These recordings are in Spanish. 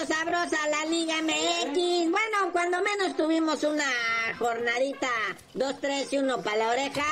Sabrosa la Liga MX. Bueno, cuando menos tuvimos una jornadita 2, 3 y 1 para la oreja.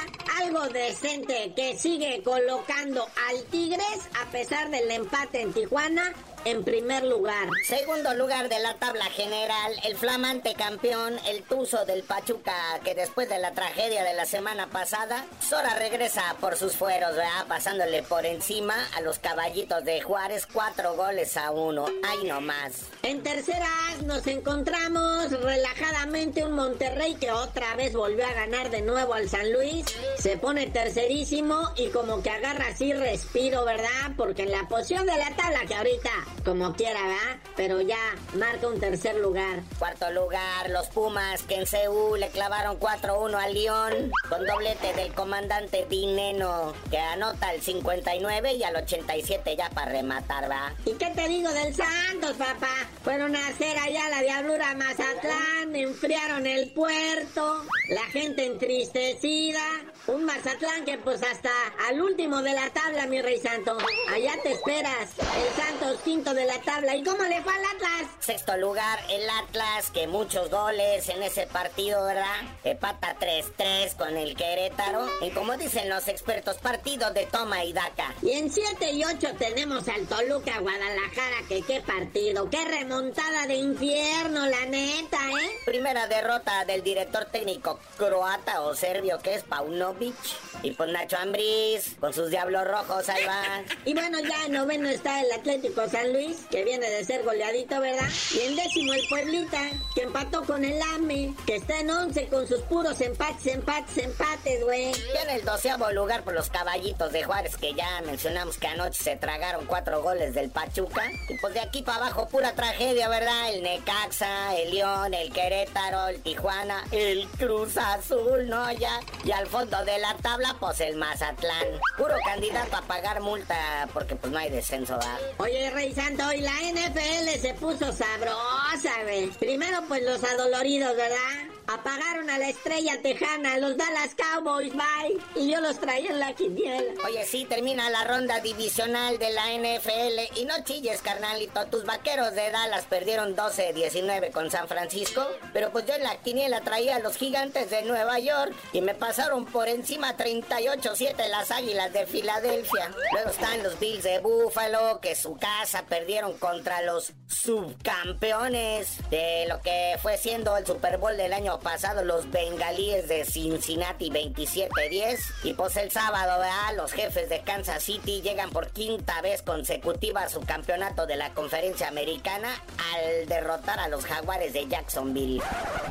Algo decente que sigue colocando al Tigres a pesar del empate en Tijuana en primer lugar. Segundo lugar de la tabla general, el flamante campeón, el Tuzo del Pachuca, que después de la tragedia de la semana pasada, Sora regresa por sus fueros, ¿verdad? Pasándole por encima a los caballitos de Juárez, cuatro goles a uno. ¡Ay, no más! En terceras nos encontramos relajadamente un Monterrey que otra vez volvió a ganar de nuevo al San Luis. Se pone tercerísimo y como que agarra así respiro, ¿verdad? Porque en la posición de la tabla que ahorita, como quiera, ¿verdad? Pero ya marca un tercer lugar. Cuarto lugar, los Pumas, que en Seúl le clavaron 4-1 al León, con doblete del comandante Dineno, que anota al 59 y al 87 ya para rematar, ¿va? ¿Y qué te digo del Santos, papá? Fueron a hacer allá la diablura Mazatlán, enfriaron el puerto, la gente entristecida. Un Mazatlán que pues hasta al último de la tabla, mi rey santo. Allá te esperas. El Santos quinto de la tabla. ¿Y cómo le fue al Atlas? Sexto lugar, el Atlas, que muchos goles en ese partido, ¿verdad? Empata 3-3 con el Querétaro. Y como dicen los expertos, partido de toma y daca. Y en 7 y 8 tenemos al Toluca Guadalajara, que qué partido, qué remontada de infierno, la neta, ¿eh? Primera derrota del director técnico croata o serbio que es Paunovic. Y pues Nacho Ambriz, con sus diablos rojos, ahí van. Y bueno, ya en noveno está el Atlético San Luis, que viene de ser goleadito, ¿verdad? Y en décimo el Pueblita, que empató con el AME, que está en once con sus puros empates, empates, empates, güey. Y en el doceavo lugar por los caballitos de Juárez, que ya mencionamos que anoche se tragaron cuatro goles del Pachuca. Y pues de aquí para abajo, pura tragedia, ¿verdad? El Necaxa, el León, el Querétaro, el Tijuana, el Cruz Azul, ¿no? Ya. Y al fondo de la tabla, pues el Mazatlán. Puro candidato a pagar multa, porque pues no hay descenso, ¿verdad? Oye, Rey Santo, y la NFL se puso sabrosa, güey. Primero, pues los adoloridos, ¿verdad? Apagaron a la estrella tejana, los Dallas Cowboys, bye. Y yo los traía en la quiniela. Oye, sí, termina la ronda divisional de la NFL. Y no chilles, carnalito. Tus vaqueros de Dallas perdieron 12-19 con San Francisco. Pero pues yo en la quiniela traía a los gigantes de Nueva York. Y me pasaron por encima 38-7 las águilas de Filadelfia. Luego están los Bills de Buffalo, que su casa perdieron contra los subcampeones de lo que fue siendo el Super Bowl del año pasado, los bengalíes de Cincinnati 27-10. Y pues el sábado, ¿verdad? los jefes de Kansas City llegan por quinta vez consecutiva a su campeonato de la conferencia americana al derrotar a los jaguares de Jacksonville.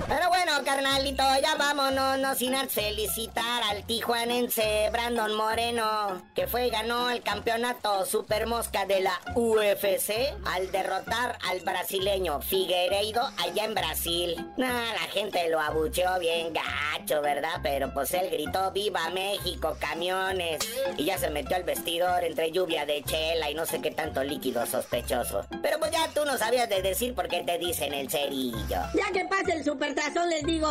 Pero bueno, carnalito, ya vámonos, no sin felicitar al tijuanense Brandon Moreno, que fue y ganó el campeonato Super Mosca de la UFC al derrotar al brasileño Figueiredo allá en Brasil. Nah, la gente lo abucheó bien gacho, ¿verdad? Pero pues él gritó ¡Viva México, camiones! Y ya se metió al vestidor entre lluvia de chela y no sé qué tanto líquido sospechoso. Pero pues ya tú no sabías de decir por qué te dicen el cerillo. Ya que pase el supertazón, les digo.